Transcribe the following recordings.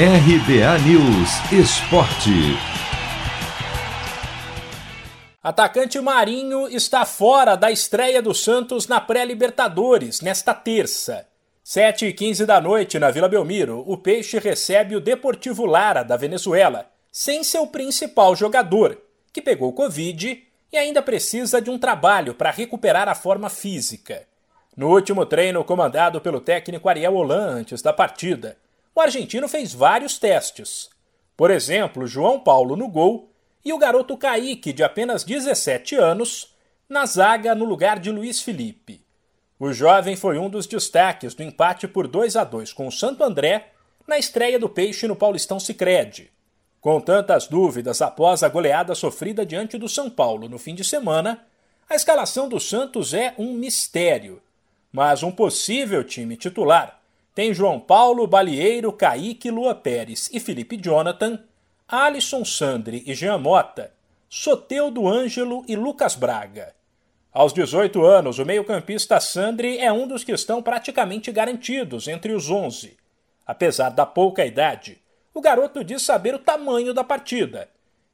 RBA News Esporte. Atacante Marinho está fora da estreia do Santos na pré-Libertadores nesta terça. 7 e 15 da noite na Vila Belmiro, o Peixe recebe o Deportivo Lara da Venezuela, sem seu principal jogador, que pegou Covid e ainda precisa de um trabalho para recuperar a forma física. No último treino comandado pelo técnico Ariel Holan antes da partida, o argentino fez vários testes. Por exemplo, João Paulo no gol e o garoto Kaique, de apenas 17 anos, na zaga no lugar de Luiz Felipe. O jovem foi um dos destaques do empate por 2 a 2 com o Santo André na estreia do Peixe no Paulistão Sicredi. Com tantas dúvidas após a goleada sofrida diante do São Paulo no fim de semana, a escalação do Santos é um mistério mas um possível time titular tem João Paulo, Balieiro, Kaique, Lua Pérez e Felipe Jonathan, Alisson Sandri e Jean Mota, Soteudo Ângelo e Lucas Braga. Aos 18 anos, o meio-campista Sandri é um dos que estão praticamente garantidos entre os 11. Apesar da pouca idade, o garoto diz saber o tamanho da partida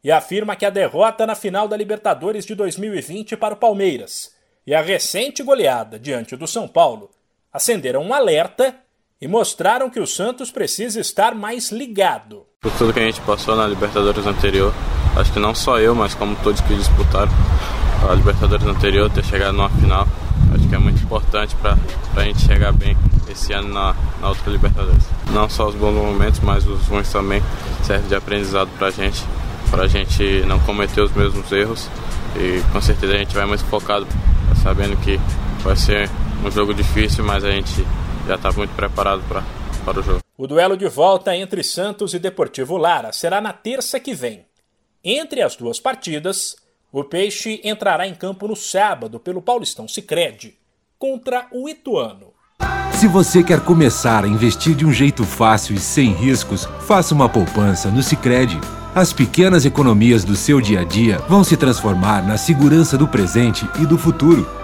e afirma que a derrota na final da Libertadores de 2020 para o Palmeiras e a recente goleada diante do São Paulo acenderam um alerta e mostraram que o Santos precisa estar mais ligado. Por tudo que a gente passou na Libertadores anterior, acho que não só eu, mas como todos que disputaram a Libertadores anterior, ter chegado numa final, acho que é muito importante para a gente chegar bem esse ano na, na outra Libertadores. Não só os bons momentos, mas os ruins também servem de aprendizado para a gente, para a gente não cometer os mesmos erros e com certeza a gente vai muito focado sabendo que vai ser um jogo difícil, mas a gente já está muito preparado pra, para o jogo. O duelo de volta entre Santos e Deportivo Lara será na terça que vem. Entre as duas partidas, o Peixe entrará em campo no sábado pelo Paulistão Sicredi contra o Ituano. Se você quer começar a investir de um jeito fácil e sem riscos, faça uma poupança no Sicredi. As pequenas economias do seu dia a dia vão se transformar na segurança do presente e do futuro.